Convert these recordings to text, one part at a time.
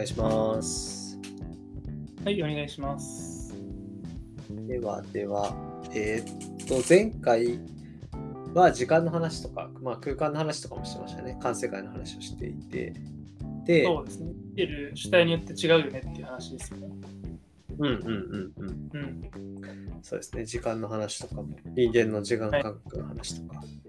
願いします。はい、お願いします。ではでは、えーっと、前回は時間の話とか、まあ、空間の話とかもしてましたね。環世界の話をしていて。で、そうですね。見てる主体によって違うよねっていう話ですよね。うんうんうんうん。うん。そうですね。時間の話とかも、人間の時間感覚の話とかをはい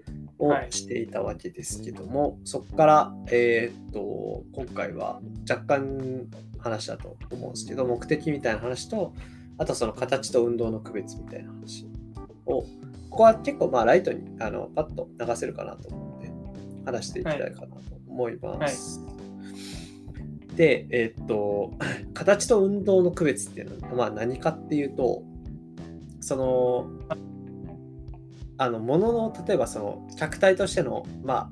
していたわけですけども、そこから、えーっと、今回は若干話だと思うんですけど、目的みたいな話と、あとその形と運動の区別みたいな話を、ここは結構まあライトにあのパッと流せるかなと思って話していきたいかなと思います。で、えーっと、形と運動の区別っていうのは、まあ、何かっていうと、その、あの、ものの、例えばその、客体としての、まあ、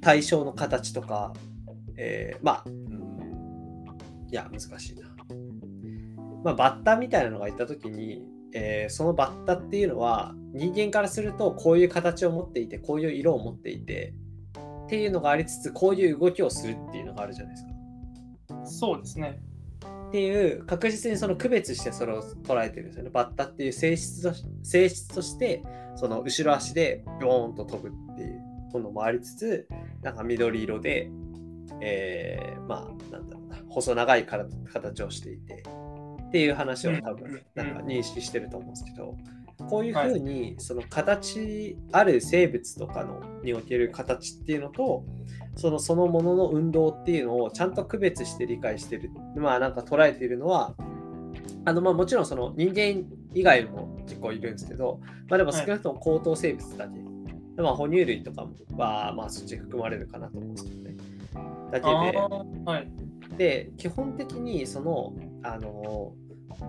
対象の形とか、えーまあ、うんいや、難しいな。まあ、バッタみたいなのがいたときに、えーそのバッタっていうのは人間からするとこういう形を持っていてこういう色を持っていてっていうのがありつつこういう動きをするっていうのがあるじゃないですか。そうですね。っていう確実にその区別してそれを捉えてるんですよね。バッタっていう性質とし性質としてその後ろ足でビョーンと飛ぶっていうものもありつつなんか緑色で、えーまあなんだろうな細長いから形をしていてっていう話を多分なんか認識してると思うんですけどこういうふうにその形ある生物とかのにおける形っていうのとそのそのものの運動っていうのをちゃんと区別して理解してる。まあなんか捉えているのはあのまあもちろんその人間以外も結構いるんですけど、まあ、でも少なくとも高等生物だけ、でまあ、哺乳類とかはまあそっち含まれるかなと思うんですけどね。だけあでーはい。で基本的にそのあのな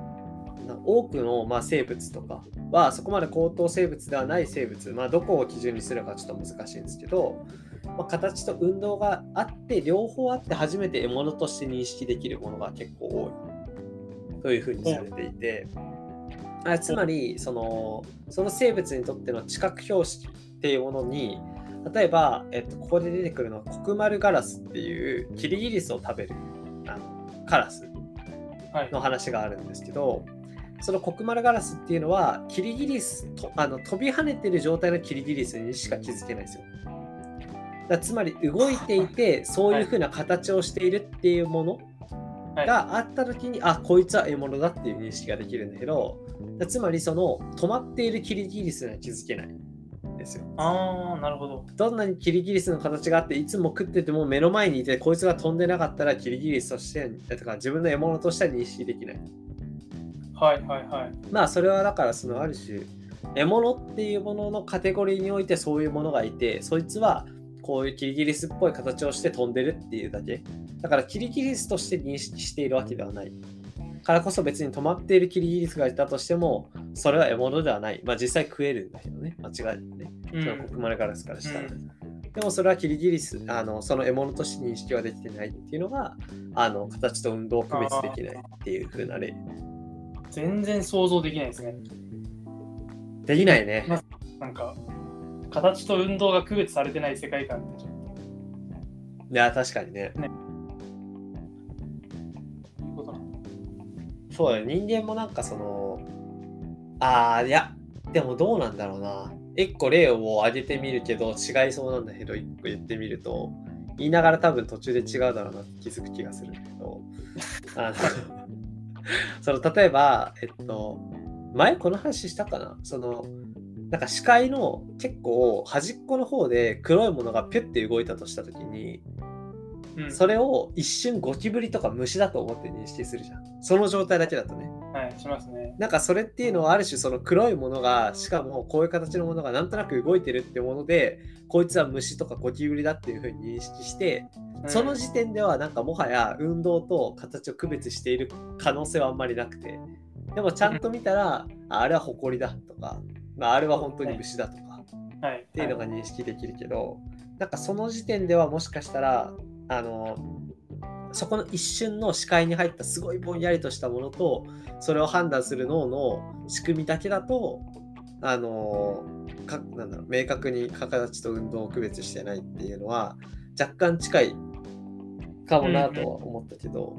多くの、まあ、生物とかはそこまで高等生物ではない生物、まあ、どこを基準にするかちょっと難しいんですけど、まあ、形と運動があって両方あって初めて獲物として認識できるものが結構多いというふうにされていてあつまりそのその生物にとっての知覚標識っていうものに例えば、えっと、ここで出てくるのはコクマルガラスっていうキリギリスを食べるあのカラスはい。の話があるんですけどそのコクマルガラスっていうのはキリギリスとあの飛び跳ねてる状態のキリギリスにしか気づけないんですよ。だつまり動いていてそういう風な形をしているっていうものはいがあった時に、あこいつは獲物だっていう認識ができるんだけどつまりその止まっているキリギリスには気づけないんですよ。ああ、なるほど。どんなにキリギリスの形があっていつも食ってても目の前にいてこいつが飛んでなかったらキリギリスとしてとか自分の獲物としては認識できない。はいはいはい。まあそれはだからそのある種獲物っていうもののカテゴリーにおいてそういうものがいてそいつはこういうキリギリスっぽい形をして飛んでるっていうだけ。だからキリギリスとして認識しているわけではない。からこそ別に止まっているキリギリスがいたとしてもそれは獲物ではない。まあ実際食えるんだけどね。間違いなくね。うそのコクマルガラスからしたら、うん。でもそれはキリギリスあのその獲物として認識はできてないっていうのがあの形と運動を区別できないっていう風な例全然想像できないですね。できないね。なんか、形と運動が区別されてない世界観ってちょっいや確かにね。ということなの。そうだよ人間もなんかそのああいやでもどうなんだろうな。一個例を挙げてみるけど違いそうなんだけど一個言ってみると言いながら多分途中で違うだろうなって気づく気がするけど。あの その例えばえっと前この話したかな？そのなんか視界の結構端っこの方で黒いものがピュッて動いたとした時にうん、それを一瞬ゴキブリとか虫だと思って認識するじゃん。その状態だけだとねはい、しますね。なんかそれっていうのはある種その黒いものがしかもこういう形のものがなんとなく動いてるってものでこいつは虫とかゴキブリだっていうふうに認識してうん。その時点ではなんかもはや運動と形を区別している可能性はあんまりなくてでもちゃんと見たらああれはホコリだとか、まあ、あれは本当に虫だとかはい、っていうのが認識できるけどなんかその時点ではもしかしたらあのそこの一瞬の視界に入ったすごいぼんやりとしたものとそれを判断する脳の仕組みだけだとあのかなんだろう明確に形と運動を区別してないっていうのは若干近いかもなとは思ったけど、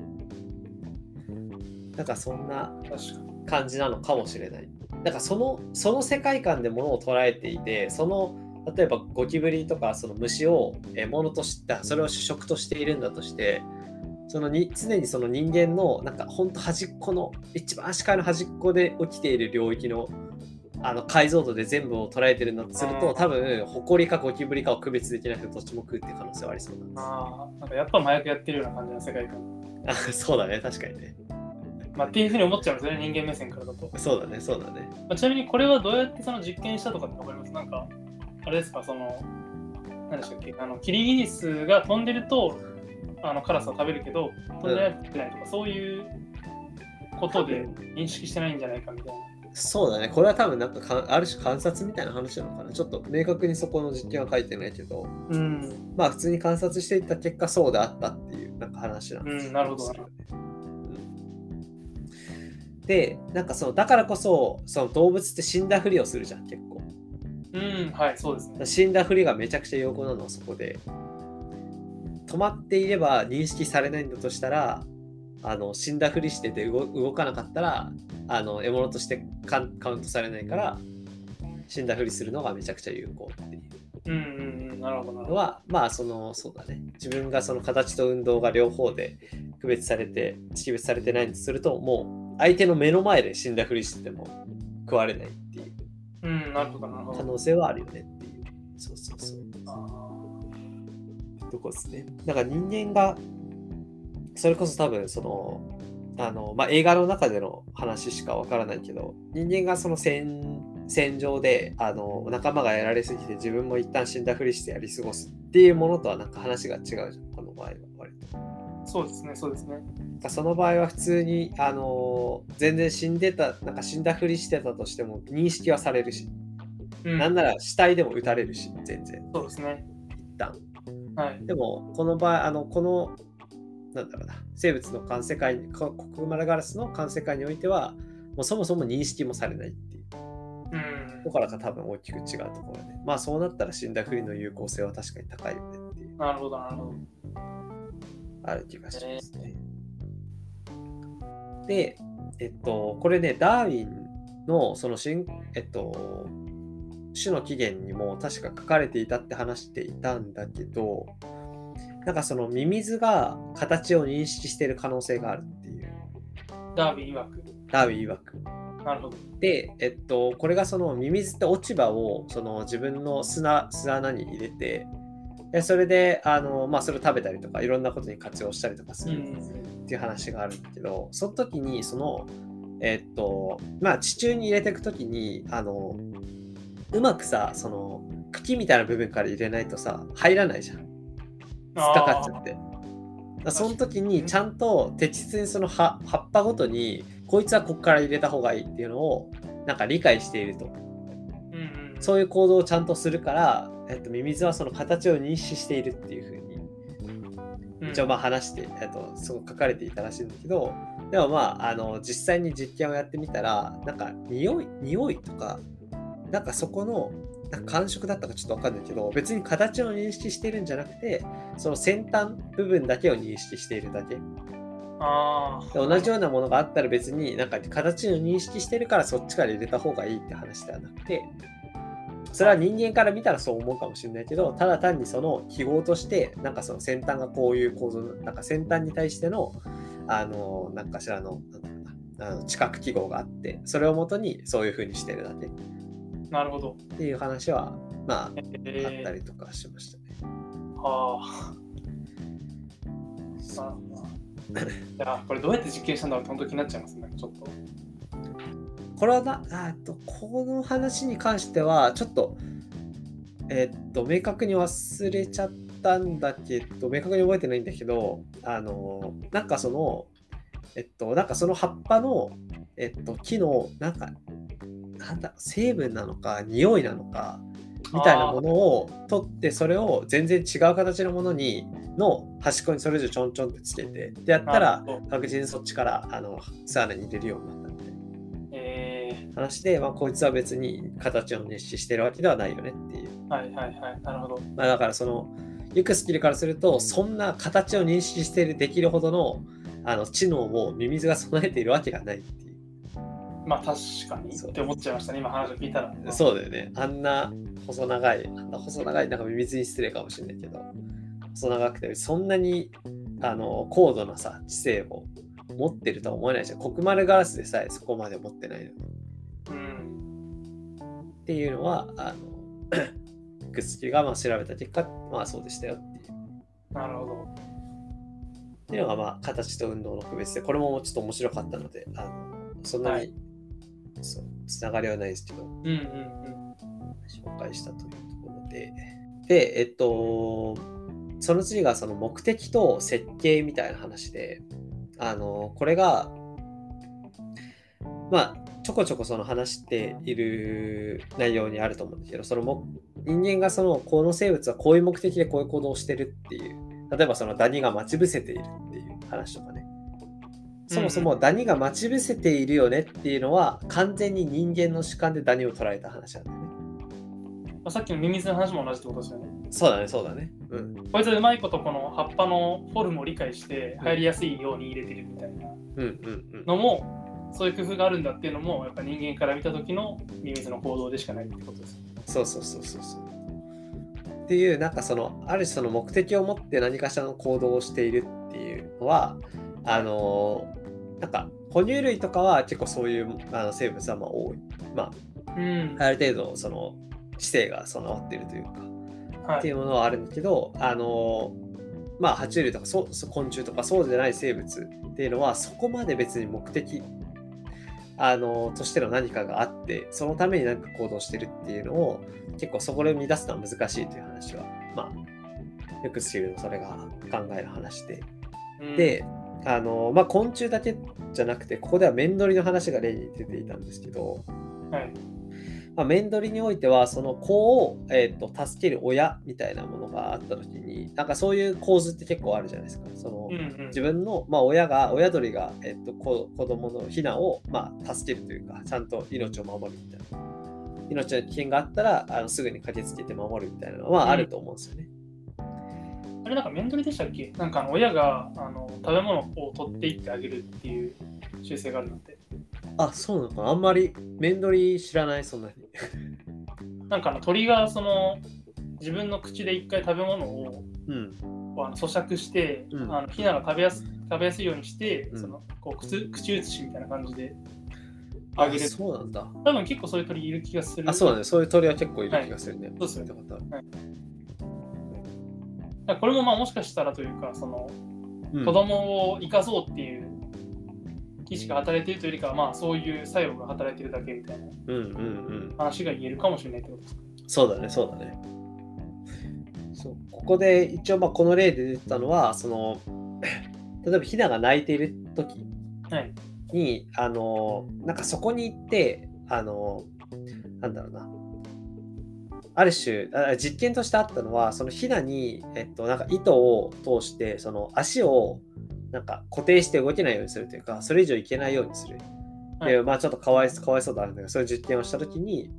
なんかそんな。感じなのかもしれない。だからそのその世界観でものを捉えていてその例えばゴキブリとかその虫をえーものとしてそれを主食としているんだとしてそのに常にその人間のなんかほんと端っこの一番視界の端っこで起きている領域のあの解像度で全部を捉えてるんだとするうんと多分ホコリかゴキブリかを区別できなくてどっちも食うっていう可能性はありそうなんです。ああ、なんかやっぱ麻薬やってるような感じの世界観。あそうだね確かにね。まあ、っていうふうに思っちゃうんですよね、人間目線からだと。そうだねそうだね。まあ、ちなみにこれはどうやってその実験したとかってわかります？なんか、あれですか、その、何でしたっけ、あのキリギリスが飛んでるとあのカラスを食べるけど、飛んでないとないとか、そういうことで認識してないんじゃないかみたいな。そうだね。これは多分なんかかある種観察みたいな話なのかな。ちょっと明確にそこの実験は書いてないけど、うん、まあ普通に観察していった結果そうであったっていうなんか話なんですうん、なるほど。うんで、なんかそのだからこそその動物って死んだふりをするじゃん、結構。うん、はい、そうですね。死んだふりがめちゃくちゃ有効なのはそこで。止まっていれば認識されないんだとしたら、あの死んだふりしてて動動かなかったらあの獲物としてカウントされないから死んだふりするのがめちゃくちゃ有効っていう。うん、うん、うん、なるほどなるほど。のはまあそのそうだね。自分がその形と運動が両方で区別されて識別されてないとするともう相手の目の前で死んだふりしてても食われないっていう。うん、な。可能性はあるよねっていう。そうそうそう。あとこですね。だから人間が、それこそ多分その、あの、まあ、映画の中での話しかわからないけど、人間がその戦、戦場で、あの、仲間がやられすぎて自分も一旦死んだふりしてやり過ごすっていうものとはなんか話が違うじゃん、この場合は割と。ーそうですね、そうですね。その場合は普通に、あの、全然死んでた、なんか死んだふりしてたとしても認識はされるし、うん、なんなら死体でも撃たれるし、全然、そうですね。一旦。はい。でも、この場合、あの、この、なんだろうな、生物の環世界に、ココクマラガラスの環世界においては、もうそもそも認識もされないっていううんと、ころが多分大きく違うところで、まあそうなったら死んだふりの有効性は確かに高いよねっていう、なるほど、なるほど。ある気がしますね。で、えっと、これね、ダーウィンのその進、えっと、種の起源にも確か書かれていたって話していたんだけど、なんかそのミミズが形を認識している可能性があるっていう、ダービー曰く。ダーウィン曰く。なるほど。で、えっと、これがそのミミズって落ち葉をその自分の砂巣穴に入れて、でそれであの、まあ、それを食べたりとかいろんなことに活用したりとかするうん。っていう話があるんだけど、その時にその、えっと、まあ地中に入れていく時に、あの、うまくさ、その茎みたいな部分から入れないとさ、入らないじゃん。突っかかっちゃって。その時にちゃんと適切にその葉葉っぱごとにこいつはここから入れた方がいいっていうのをなんか理解しているとうんうん。そういう行動をちゃんとするから、えっと、ミミズはその形を認識しているっていうふうにうん一応まあ話して、えっと、そう書かれていたらしいんだけどでもまああの実際に実験をやってみたらなんか匂い匂いとかなんかそこのなんか感触だったかちょっとわかんないけど別に形を認識してるんじゃなくてその先端部分だけを認識しているだけでああ。同じようなものがあったら別になんか形を認識してるからそっちから入れた方がいいって話ではなくてそれは人間から見たらそう思うかもしれないけどただ単にその記号としてなんかその先端がこういう構造なんか先端に対してのあのなんかしらのあの知覚記号があってそれをもとにそういうふうにしてるだけっなるほど。ていう話はまあえあったー、りとかしましたね。はあ。なるほど。いや、これどうやって実験したんだろう本当気になっちゃいますね、ちょっと。これはな、あと、この話に関しては、ちょっと、えっと、明確に忘れちゃったんだけど、明確に覚えてないんだけど、あの、なんかその、えっと、なんかその葉っぱの、えっと、木の、なんか、なんだ、成分なのか、匂いなのか、みたいなものを取って、それを全然違う形のものに、の端っこにそれぞれちょんちょんってつけて、でやったら確実にそっちから、あの、サウナに入れるようになったみたいな。え話で、まあ、こいつは別に形を熱視してるわけではないよねっていう。はいはいはい。なるほど。まあ、だからそのユクスキルからするとそんな形を認識してるできるほどのあの知能をミミズが備えているわけがないっていう。まあ確かにそうって思っちゃいましたね、今話を聞いたら。そうだよね。あんな細長い、あんな細長い、なんかミミズに失礼かもしれないけど、細長くて、そんなにあの高度なさ、知性を持ってるとは思えないじゃん。黒丸ガラスでさえそこまで持ってないのに。うん。っていうのは、あの、ユクスキルがまあ調べた結果、まあそうでしたよっていう。なるほど。っていうのが、まあ、形と運動の区別で、これもちょっと面白かったので、あのそんなに、はいそうつながりはないですけど、うんうんうん。紹介したというところで。で、えっと、その次がその目的と設計みたいな話で、あの、これが、まあ、ちょこちょこその話している内容にあると思うんですけど、そのも人間がその、この生物はこういう目的でこういう行動をしてるっていう、例えばそのダニが待ち伏せているっていう話とかね。そもそもダニが待ち伏せているよねっていうのは完全に人間の主観でダニを捉えた話なんだよね。まあ、さっきのミミズの話も同じってことですよね。そうだね、そうだね。うん。こいつはうまいことこの葉っぱのフォルムを理解して入りやすいように入れてるみたいなうんうんうん。のも、そういう工夫があるんだっていうのも、やっぱ人間から見た時のミミズの行動でしかないってことです。そうそうそうそうそう。っていう、なんかその、ある種その目的を持って何かしらの行動をしているっていうのは、あのーなんか、哺乳類とかは結構そういうあの生物はまあ多い。まうん。あ、ある程度、その、知性が備わっているというか、っていはい。うものはあるんだけど、あのーまあ、爬虫類とかそ昆虫とかそうじゃない生物っていうのは、そこまで別に目的、あのーとしての何かがあって、そのために何か行動してるっていうのを、結構そこで乱すのは難しいという話は、まあ、よく知るそれが考える話で。うん、で、あのーまあ、昆虫だけじゃなくて、ここでは面取りの話が例に出ていたんですけど、はい。まあ、面取りにおいてはその子を、えー、と助ける親みたいなものがあった時になんかそういう構図って結構あるじゃないですかその、うんうん。自分の、まあ、親が親鳥が、えー、と子子供のヒナを、まあ、助けるというかちゃんと命を守るみたいな命の危険があったらあのすぐに駆けつけて守るみたいなのはあると思うんですよね、あれなんか面取りでしたっけ？なんかあの親があの食べ物を取っていってあげるっていう習性があるのって。あそうなのかな？あんまり面取り知らないそんなに。なんかあの鳥がその自分の口で一回食べ物をうん。あの咀嚼して、うん。あのヒナが食べやす食べやすいようにして、うん。そのこう口口移しみたいな感じでああげる。そうなんだ。多分結構そういう鳥いる気がする。あそうだね。そういう鳥は結構いる気がするね、そうっすよね。見たことあるだこれもまあもしかしたらというかそのうん子供を生かそうっていう意識が働いているというよりかはまあそういう作用が働いているだけみたいなうんうんうん話が言えるかもしれないってことですか？そうだね、そうだね。そうここで一応まあこの例で出てたのは、その例えばヒナが泣いている時はい。に、あの、なんかそこに行って、あの、なんだろうな。ある種あ実験としてあったのはそのヒナに、えっと、なんか糸を通してその足をなんか固定して動けないようにするというかそれ以上いけないようにするはいでまあちょっとかわいかわいそうだなんだけどそういう実験をした時に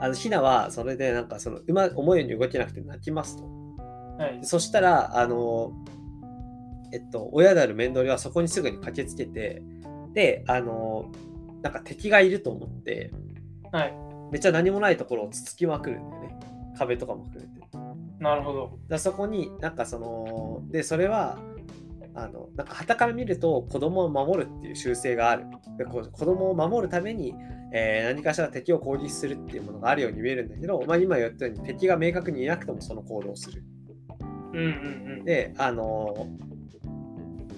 あのヒナはそれでなんかそのうま思うように動けなくて泣きますとはいで。そしたらあのえっと親であるメンドリはそこにすぐに駆けつけてであのなんか敵がいると思ってはい。めっちゃ何もないところをつつきまくるんだよね壁とかも含めてなるほど。らそこになんかそのでそれはあのなんか傍から見ると子供を守るっていう習性があるでこう子供を守るために、えー何かしら敵を攻撃するっていうものがあるように見えるんだけど、まあ、今言ったように敵が明確にいなくてもその行動をするうんうんうん。であの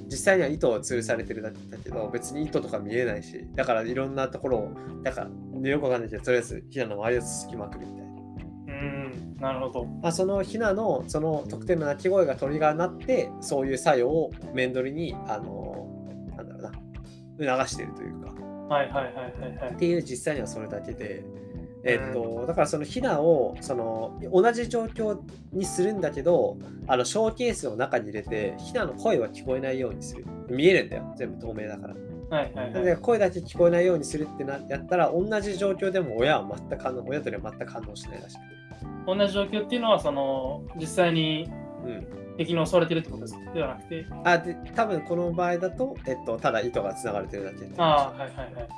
実際には糸を吊るされてるだけど別に糸とか見えないしだからいろんなところをだからよくわかんないけどとりあえずヒナの周りをつつきまくるみたいな、うん。なるほど。まあ、そのヒナのその特定の鳴き声がトリガーになってそういう作用を面取りにあのなんだろうな促しているというかはいはいはいはいはいっ。ていう実際にはそれだけで、えっと、だからそのヒナをその同じ状況にするんだけどあのショーケースを中に入れてヒナの声は聞こえないようにする。見えるんだよ。全部透明だから。はいはいはい。で声だけ聞こえないようにするってなやったら同じ状況でも親は全く反応親とは全く反応しないらしくて、同じ状況っていうのは、その、実際にうん、敵に襲われてるってことですではなくて、あで多分この場合だと、えっと、ただ糸がつながれてるだけああ、はいはいはい。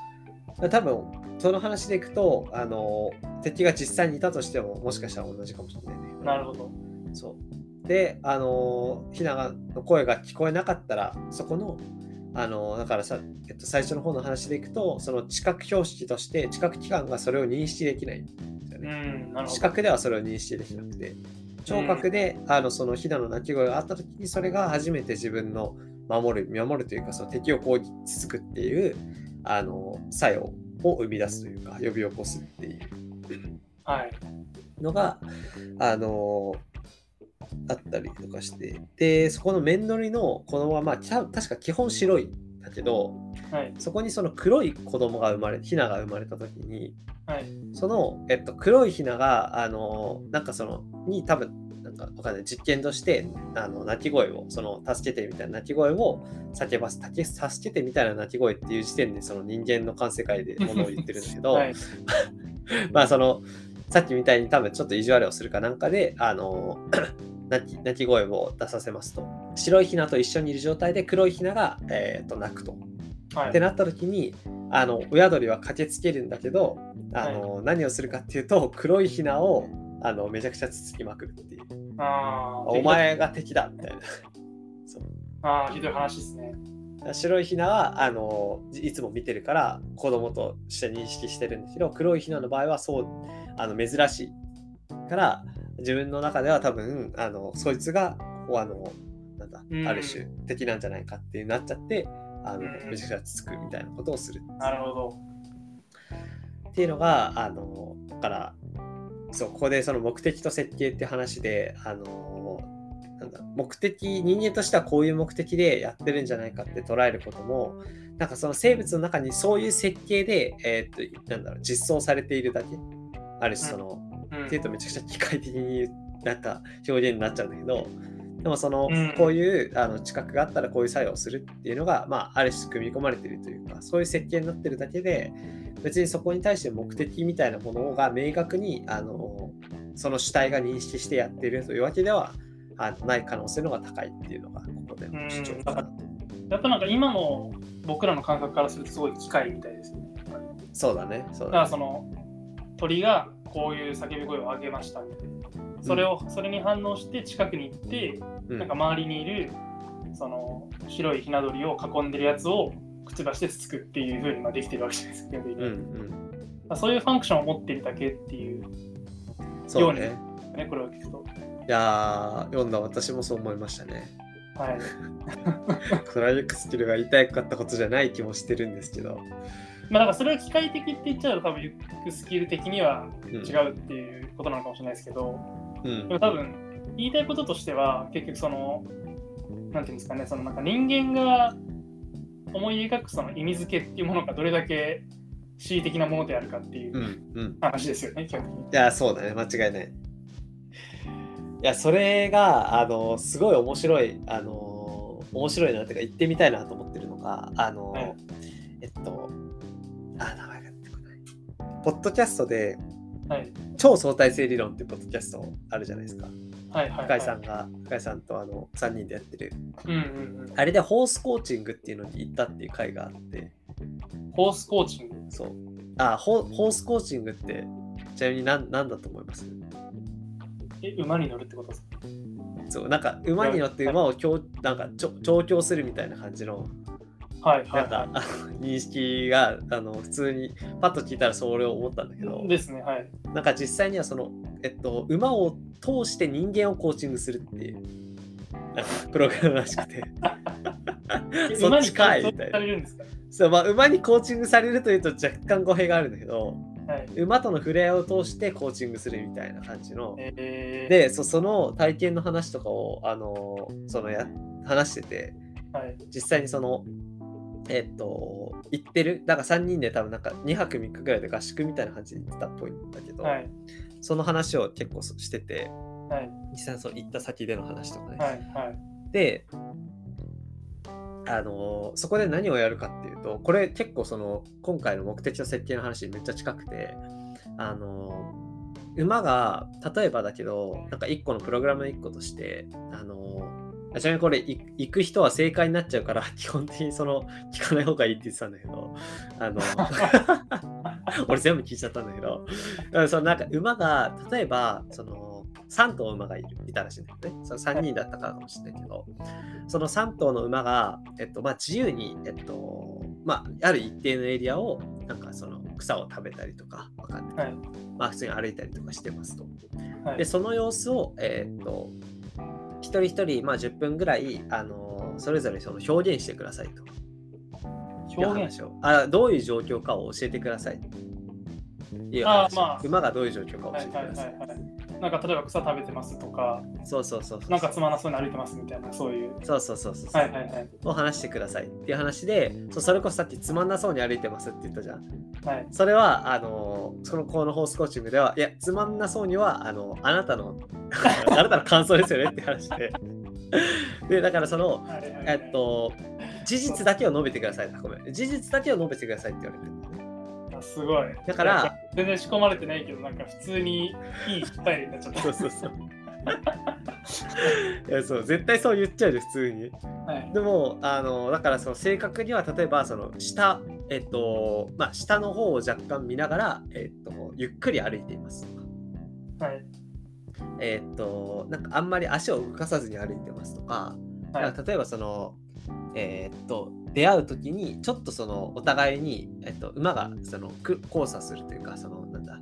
多分その話でいくとあの敵が実際にいたとしてももしかしたら同じかもしれないね。なるほど。そうであのひながの声が聞こえなかったらそこのあのだからさ、えっと、最初の方の話でいくとその知覚標識として知覚器官がそれを認識できないんだようね。視覚ではそれを認識できなくて聴覚で、あのそのひなの鳴き声があった時にそれが初めて自分の守る守るというかその敵を攻撃つくっていうあの作用を生み出すというか呼び起こすっていうはい。のが、あのあったりとかして、で、そこの面取りの子供は、まあ、確か基本白いんだけど、はい。そこにその黒い子供が生まれ、ヒナが生まれた時に、はい。その、えっと、黒いヒナが、あのなんかその、に多分、わかんない、実験として、あの、鳴き声を、その、助けてみたいな鳴き声を叫ばす、たけ助けてみたいな鳴き声っていう時点で、その人間の感世界でものを言ってるんだけど、はい。まあそのさっきみたいに多分ちょっと意地悪をするかなんかであの 鳴き鳴き声を出させますと白いヒナと一緒にいる状態で黒いヒナが、えー、と鳴くと。はい。ってなった時にあの親鳥は駆けつけるんだけどあの、何をするかっていうと黒いヒナをあのめちゃくちゃつつきまくるっていう。ああ、お前が敵だみたいな。そうああ、ひどい話ですね。白いヒナはあのいつも見てるから子供として認識してるんだけど黒いヒナの場合はそうあの珍しいから自分の中では多分あのそいつがあのなんだ、うんある種敵なんじゃないかっていうなっちゃってあのうんめちゃくちゃつつくみたいなことをするなるほど。っていうのがあのだからそうここでその目的と設計って話であのなんだ目的人間としてはこういう目的でやってるんじゃないかって捉えることもなんかその生物の中にそういう設計で、えーっとなんだろう実装されているだけ。あるしその、うん。っていうとめちゃくちゃ機械的になんか表現になっちゃうんだけどでもその、うん。こういうあの知覚があったらこういう作用をするっていうのが、まあ、ある種組み込まれているというかそういう設計になってるだけで別にそこに対して目的みたいなものが明確にあのその主体が認識してやっているというわけではあのない可能性の方が高いっていうのがここでの主張かなと。やっぱなんか今の僕らの感覚からするとすごい機械みたいですよね。そうだね。そうだからだねその鳥がこういう叫び声を上げましたみたいな。それを、それに反応して近くに行って、うんなんか周りにいるその白いひな鳥を囲んでるやつをくちばしでつつくっていう風にまあできてるわけじゃないですか。うんうん。まあそういうファンクションを持ってるだけっていうそうね。ね、これを聞くと。いやー、読んだ私もそう思いましたね。はい。クライエックスキルが言いたかったことじゃない気もしてるんですけど。まあ、だからそれは機械的って言っちゃうと多分ユックスキル的にはうん違うっていうことなのかもしれないですけど、うんでも多分言いたいこととしては結局そのなんていうんですかねそのなんか人間が思い描くその意味付けっていうものがどれだけ恣意的なものであるかっていううんうん。話ですよね、基本的に。いや、そうだね、間違いない。いや、それが、あの、すごい面白い、あの、面白いなっていうか、言ってみたいなと思ってるのが、あの、はいえっと、あ、名前が出てこない。ポッドキャストで、はい。超相対性理論っていうポッドキャストあるじゃないですか。はいはい、深井はい。さんが、深井さんとあの3人でやってる。うんうんうん。あれでホースコーチングっていうのに行ったっていう回があって、ホースコーチング？そう。あ、ホホースコーチングって、ちなみに何何だと思います？え、馬に乗るってことですか？そう、なんか馬に乗って馬を強なんか調教するみたいな感じの、はいはないんか、認識があの普通にパッと聞いたらそれを思ったんだけどい。、ですね、はい。なんか実際にはその、えっと、馬を通して人間をコーチングするっていう、なんかプログラムらしくて。えそっちかい馬にみたいな馬にコーチングされるというと若干語弊があるんだけど、はい。馬との触れ合いを通してコーチングするみたいな感じの。えー、で、そその体験の話とかを、あのそのや話してて、はい。実際にその、えっと、行ってる、だから3人で多分なんか2泊3日ぐらいで合宿みたいな感じで行ってたっぽいんだけど、はい。その話を結構してて、はい。実際にそう行った先での話とかね。はい。はい。で、あのそこで何をやるかっていうとこれ結構その今回の目的と設計の話にめっちゃ近くてあの馬が例えばだけどなんか1個のプログラムの1個としてあのちなみにこれ行く人は正解になっちゃうから 基本的にその聞かない方がいいって言ってたんだけどあの 俺全部聞いちゃったんだけど。そのなんか馬が例えばその3頭馬がいるいたらしいんだよね。その3人だったからかもしれないけど。その3頭の馬が、えっとまあ、自由に、えっとまあ、ある一定のエリアをなんかその草を食べたりとかわかんない、はい、まあ、普通に歩いたりとかしてますと。はい、でその様子を、えー、っと一人一人、まあ、10分ぐらい、あのそれぞれその表現してくださいと。表現をあどういう状況かを教えてください。いう話あまあ、馬がどういう状況かを教えてください。はいはいはいはいなんか例えば草食べてますとか、そうそうそうなんかつまらなそうに歩いてますみたいな、そういう。そうそうそうそう。はいはいはい。を話してくださいっていう話で、そうそれこそさっきつまんなそうに歩いてますって言ったじゃん。はい。それは、あの、そのこのホースコーチングでは、いや、つまんなそうには、あの、あなたの、あなたの感想ですよねって話で。で、だからその、えっと、事実だけを述べてください。ごめん。事実だけを述べてくださいって言われてる。すごい。だから、全然仕込まれてないけど、なんか普通にいいスタイルになっちゃった。そうそうそう。いやそう絶対そう言っちゃうで普通に、はい、でもあのだからその正確には例えばその下えっとまあ下の方を若干見ながら、えっと、ゆっくり歩いていますはいえっとなんかあんまり足を動かさずに歩いてますとか,、はい、例えばそのえー、っと出会う時にちょっとそのお互いに、えっと、馬がその交差するというかそのなんだ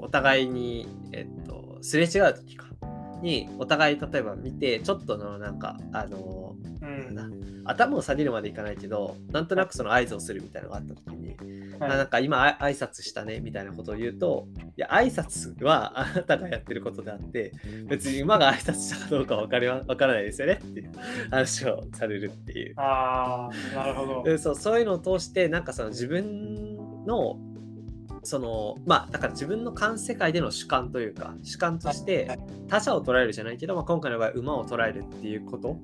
お互いに、えっと、すれ違う時かにお互い例えば見てちょっとのなんかあの、うん、なんだ頭を下げるまでいかないけどなんとなくその合図をするみたいなのがあった時に、はい、なんか今挨拶したねみたいなことを言うといや挨拶は あなたがやってることであって別に馬が挨拶したかどうか分かり分からないですよねっていう話をされるっていう。ああなるほど。そうそういうのを通してなんかその自分のそのまあだから自分の観世界での主観というか主観として他者を捉えるじゃないけど、まあ、今回の場合馬を捉えるっていうこと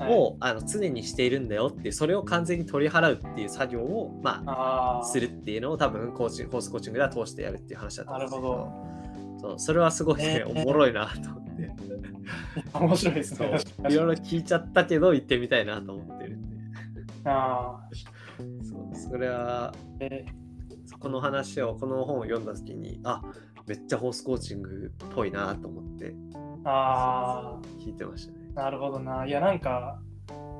を、はい、あの常にしているんだよってそれを完全に取り払うっていう作業を、まあ、するっていうのを多分コーチホースコーチングでは通してやるっていう話だったんですけどそうそれはすごいね、おもろいなと思って。面白いですね。いろいろ聞いちゃったけど行ってみたいなと思ってるんで。ああ。そうそれは、えー、この話をこの本を読んだ時にあめっちゃホースコーチングっぽいなと思ってあ聞いてましたね。なるほどな。いや、なんか、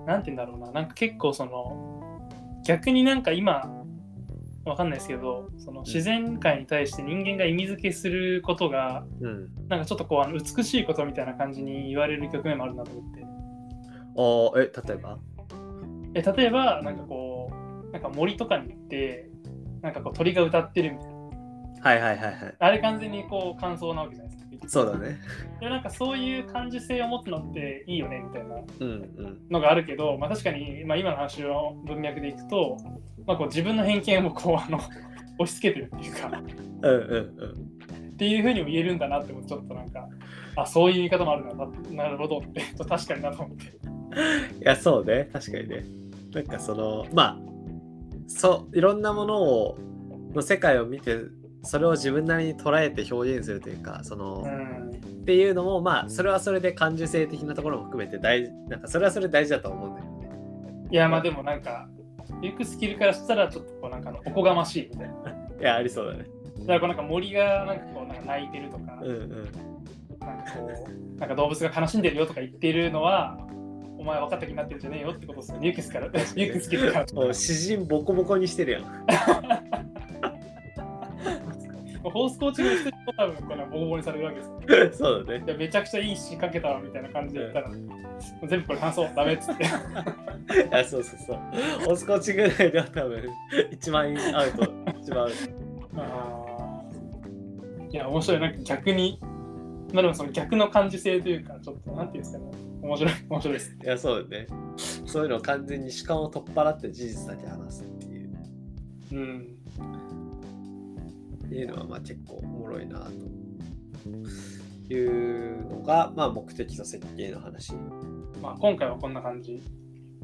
なんて言うんだろうな。なんか結構その、逆になんか今、わかんないですけど、その自然界に対して人間が意味付けすることが、うん、なんかちょっとこうあの美しいことみたいな感じに言われる局面もあるなと思って。ああ、え、例えば？え、例えば、なんかこう、なんか森とかに行って、なんかこう鳥が歌ってるみたいな。はいはいはいはい。あれ完全にこう感想なわけじゃない。そうだね。でなんかそういう感受性を持つのっていいよねみたいなのがあるけど、うんうん、まあ、確かに、まあ、今の話の文脈でいくと、まあ、こう自分の偏見をこうあの 押し付けてるっていうかうんうん、うん、っていうふうにも言えるんだなってちょっとなんかあそういう言い方もあるななるほどって確かになと思って。いやそうね確かにね。なんかそのまあそういろんなものをの世界を見てそれを自分なりに捉えて表現するというかその、うん、っていうのもまあそれはそれで感受性的なところも含めて大なんかそれはそれ大事だと思うんだよね。いやまあでもなんか行くスキルからしたらちょっとこうなんかおこがましいみたいな。いやありそうだね。だからこうなんか森がなんかこうなんか泣いてるとか、うんうん、なんかこうなんか動物が悲しんでるよとか言ってるのはお前分かった気になってるんじゃねえよってことですよ。ニュークスから。ニュークスキルから。詩人ボコボコにしてるやん。ホースコーチングしてると多分このボコボコにされるわけです そうだね。めちゃくちゃいい詩かけたわみたいな感じで言ったら、全部これ話そう、ダメっつって。いや、そうそうそう。ホースコーチング内では多分、一番アウト、一番アウト。あいや、面白い。なんか逆に、まあでもその逆の感受性というか、ちょっと、なんていうんですかね。面白い、面白いです。いや、そうだね。そういうのを完全に主観を取っ払って事実だけ話すっていう。うん。っていうのはまあ結構おもろいなというのが、まあ、目的と設計の話。まあ、今回はこんな感じ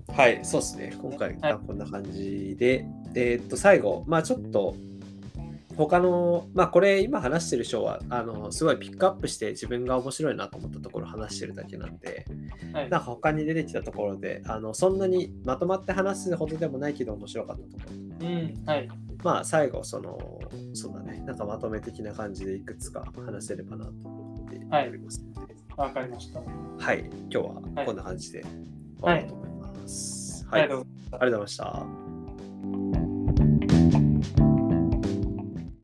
はい、そうですね。今回はいはこんな感じで、えーっと、最後、まあちょっと、他の、まあこれ今話してる章は、あの、すごいピックアップして自分が面白いなと思ったところ話してるだけなんで、はい。なんか他に出てきたところで、あの、そんなにまとまって話すほどでもないけど面白かったところ。うん。はい。まあ最後、その、そうだね、なんかまとめ的な感じでいくつか話せればなと思っておりますので、わかりました。はい、今日はこんな感じで終わろうと思います。ありがとうございます。ありがとうございました。